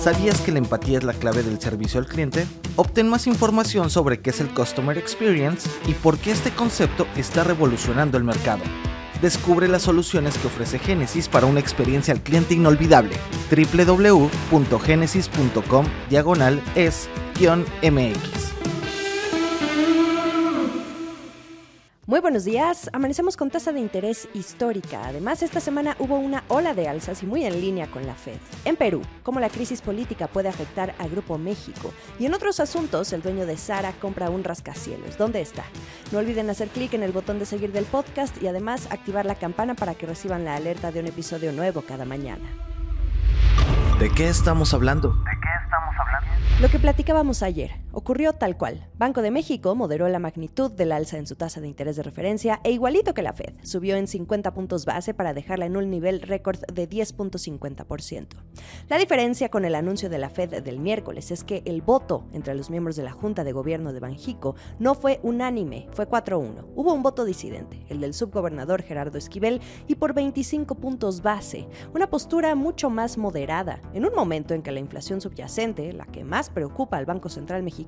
¿Sabías que la empatía es la clave del servicio al cliente? Obtén más información sobre qué es el Customer Experience y por qué este concepto está revolucionando el mercado. Descubre las soluciones que ofrece Genesis para una experiencia al cliente inolvidable. www.genesis.com diagonal es-mx. Muy buenos días. Amanecemos con tasa de interés histórica. Además, esta semana hubo una ola de alzas y muy en línea con la Fed. En Perú, cómo la crisis política puede afectar a Grupo México. Y en otros asuntos, el dueño de Sara compra un rascacielos. ¿Dónde está? No olviden hacer clic en el botón de seguir del podcast y además activar la campana para que reciban la alerta de un episodio nuevo cada mañana. ¿De qué estamos hablando? Lo que platicábamos ayer ocurrió tal cual. Banco de México moderó la magnitud del alza en su tasa de interés de referencia e igualito que la Fed, subió en 50 puntos base para dejarla en un nivel récord de 10.50%. La diferencia con el anuncio de la Fed del miércoles es que el voto entre los miembros de la Junta de Gobierno de Banjico no fue unánime, fue 4-1. Hubo un voto disidente, el del subgobernador Gerardo Esquivel, y por 25 puntos base, una postura mucho más moderada, en un momento en que la inflación subyacente, la que más preocupa al Banco Central mexicano,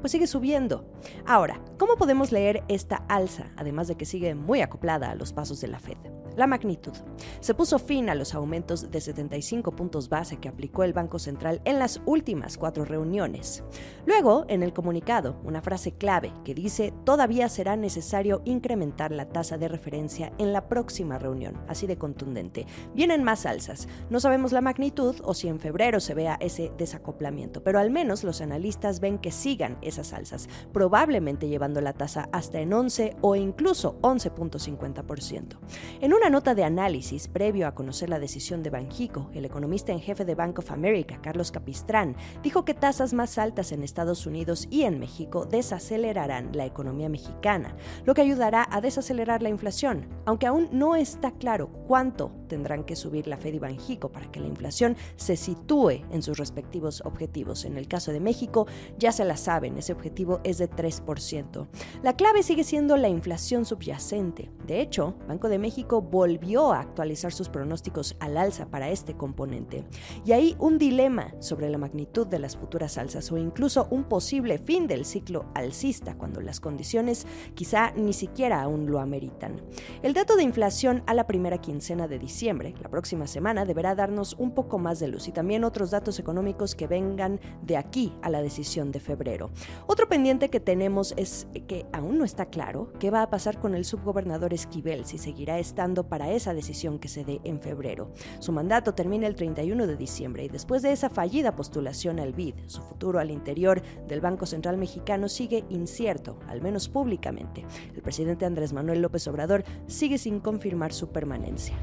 pues sigue subiendo. Ahora, ¿cómo podemos leer esta alza, además de que sigue muy acoplada a los pasos de la Fed? La magnitud. Se puso fin a los aumentos de 75 puntos base que aplicó el Banco Central en las últimas cuatro reuniones. Luego, en el comunicado, una frase clave que dice todavía será necesario incrementar la tasa de referencia en la próxima reunión, así de contundente. Vienen más alzas. No sabemos la magnitud o si en febrero se vea ese desacoplamiento, pero al menos los analistas ven que sigan esas alzas, probablemente llevando la tasa hasta en 11 o incluso 11.50%. En una nota de análisis previo a conocer la decisión de Banjico, el economista en jefe de Bank of America, Carlos Capistrán, dijo que tasas más altas en Estados Unidos y en México desacelerarán la economía mexicana, lo que ayudará a desacelerar la inflación, aunque aún no está claro cuánto tendrán que subir la Fed y Banjico para que la inflación se sitúe en sus respectivos objetivos. En el caso de México, ya se la saben, ese objetivo es de 3%. La clave sigue siendo la inflación subyacente. De hecho, Banco de México volvió a actualizar sus pronósticos al alza para este componente. Y hay un dilema sobre la magnitud de las futuras alzas o incluso un posible fin del ciclo alcista cuando las condiciones quizá ni siquiera aún lo ameritan. El dato de inflación a la primera quincena de diciembre, la próxima semana, deberá darnos un poco más de luz y también otros datos económicos que vengan de aquí a la decisión de febrero. Otro pendiente que tenemos es que aún no está claro qué va a pasar con el subgobernador Esquivel, si seguirá estando para esa decisión que se dé en febrero. Su mandato termina el 31 de diciembre y después de esa fallida postulación al BID, su futuro al interior del Banco Central Mexicano sigue incierto, al menos públicamente. El presidente Andrés Manuel López Obrador sigue sin confirmar su permanencia.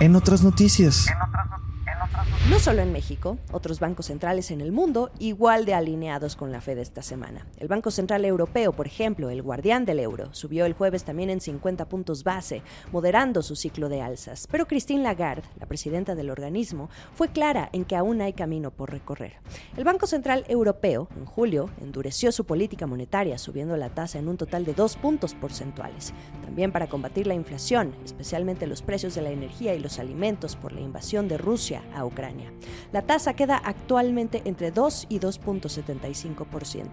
En otras noticias. No solo en México, otros bancos centrales en el mundo igual de alineados con la Fed esta semana. El Banco Central Europeo, por ejemplo, el guardián del euro, subió el jueves también en 50 puntos base, moderando su ciclo de alzas. Pero Christine Lagarde, la presidenta del organismo, fue clara en que aún hay camino por recorrer. El Banco Central Europeo, en julio, endureció su política monetaria, subiendo la tasa en un total de dos puntos porcentuales. También para combatir la inflación, especialmente los precios de la energía y los alimentos por la invasión de Rusia a Ucrania. La tasa queda actualmente entre 2 y 2.75%.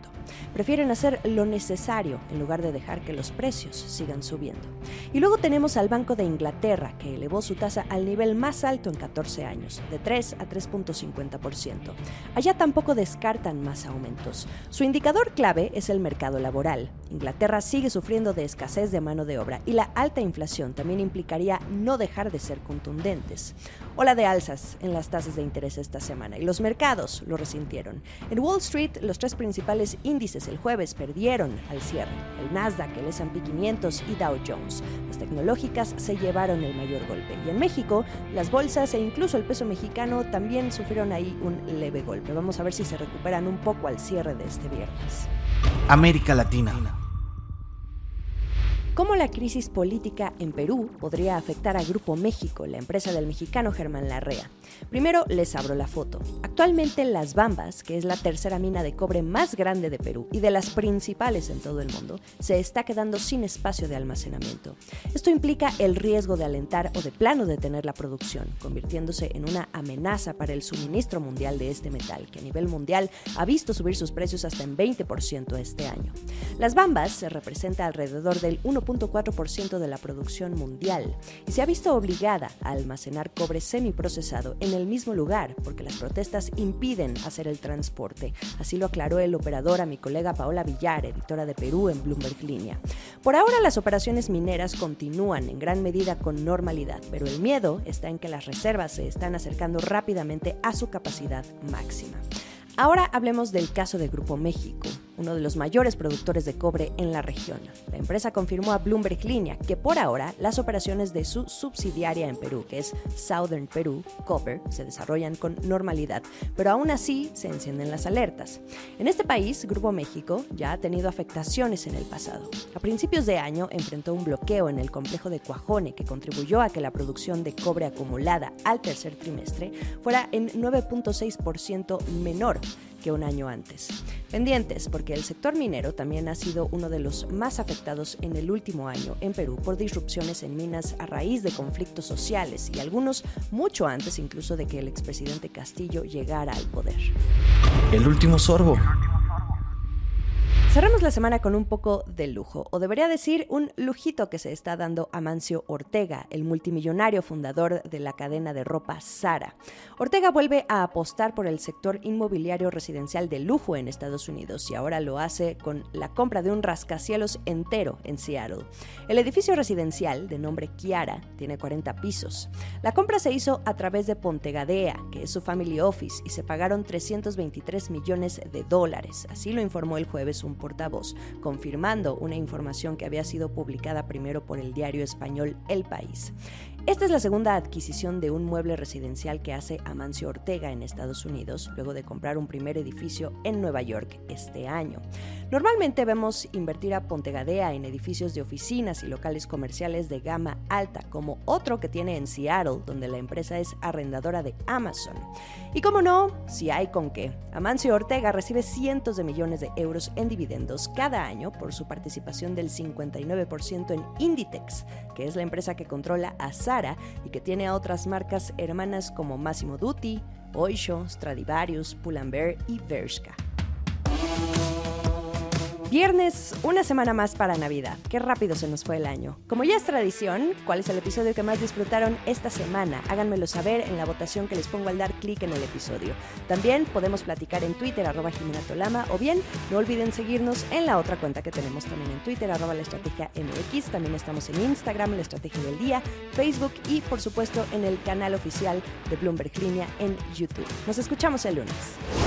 Prefieren hacer lo necesario en lugar de dejar que los precios sigan subiendo. Y luego tenemos al Banco de Inglaterra, que elevó su tasa al nivel más alto en 14 años, de 3 a 3.50%. Allá tampoco descartan más aumentos. Su indicador clave es el mercado laboral. Inglaterra sigue sufriendo de escasez de mano de obra y la alta inflación también implicaría no dejar de ser contundentes. Ola de alzas en las tasas de interés esta semana y los mercados lo resintieron. En Wall Street, los tres principales índices el jueves perdieron al cierre, el Nasdaq, el S&P 500 y Dow Jones. Las tecnológicas se llevaron el mayor golpe y en México, las bolsas e incluso el peso mexicano también sufrieron ahí un leve golpe. Vamos a ver si se recuperan un poco al cierre de este viernes. América Latina. ¿Cómo la crisis política en Perú podría afectar a Grupo México, la empresa del mexicano Germán Larrea? Primero les abro la foto. Actualmente Las Bambas, que es la tercera mina de cobre más grande de Perú y de las principales en todo el mundo, se está quedando sin espacio de almacenamiento. Esto implica el riesgo de alentar o de plano detener la producción, convirtiéndose en una amenaza para el suministro mundial de este metal, que a nivel mundial ha visto subir sus precios hasta en 20% este año. Las Bambas se representa alrededor del 1.4% de la producción mundial y se ha visto obligada a almacenar cobre semiprocesado en el mismo lugar porque las protestas impiden hacer el transporte. Así lo aclaró el operador a mi colega Paola Villar, editora de Perú en Bloomberg Línea. Por ahora las operaciones mineras continúan en gran medida con normalidad, pero el miedo está en que las reservas se están acercando rápidamente a su capacidad máxima. Ahora hablemos del caso de Grupo México, uno de los mayores productores de cobre en la región. La empresa confirmó a Bloomberg Línea que por ahora las operaciones de su subsidiaria en Perú, que es Southern Perú Copper, se desarrollan con normalidad, pero aún así se encienden las alertas. En este país, Grupo México ya ha tenido afectaciones en el pasado. A principios de año enfrentó un bloqueo en el complejo de Cuajone que contribuyó a que la producción de cobre acumulada al tercer trimestre fuera en 9.6% menor un año antes. Pendientes, porque el sector minero también ha sido uno de los más afectados en el último año en Perú por disrupciones en minas a raíz de conflictos sociales y algunos mucho antes incluso de que el expresidente Castillo llegara al poder. El último sorbo. Cerramos la semana con un poco de lujo, o debería decir un lujito que se está dando a Mancio Ortega, el multimillonario fundador de la cadena de ropa Zara. Ortega vuelve a apostar por el sector inmobiliario residencial de lujo en Estados Unidos y ahora lo hace con la compra de un rascacielos entero en Seattle. El edificio residencial, de nombre Kiara, tiene 40 pisos. La compra se hizo a través de Pontegadea, que es su family office, y se pagaron 323 millones de dólares. Así lo informó el jueves un confirmando una información que había sido publicada primero por el diario español El País. Esta es la segunda adquisición de un mueble residencial que hace Amancio Ortega en Estados Unidos, luego de comprar un primer edificio en Nueva York este año. Normalmente vemos invertir a Pontegadea en edificios de oficinas y locales comerciales de gama alta, como otro que tiene en Seattle, donde la empresa es arrendadora de Amazon. Y como no, si hay con qué, Amancio Ortega recibe cientos de millones de euros en dividendos cada año por su participación del 59% en Inditex, que es la empresa que controla a y que tiene a otras marcas hermanas como Massimo Dutti, Oysho, Stradivarius, Pull&Bear y Bershka. Viernes, una semana más para Navidad. Qué rápido se nos fue el año. Como ya es tradición, ¿cuál es el episodio que más disfrutaron esta semana? Háganmelo saber en la votación que les pongo al dar clic en el episodio. También podemos platicar en Twitter, arroba Tolama, o bien no olviden seguirnos en la otra cuenta que tenemos también en Twitter, arroba la estrategia MX. También estamos en Instagram, la estrategia del día, Facebook y por supuesto en el canal oficial de Bloomberg Línea en YouTube. Nos escuchamos el lunes.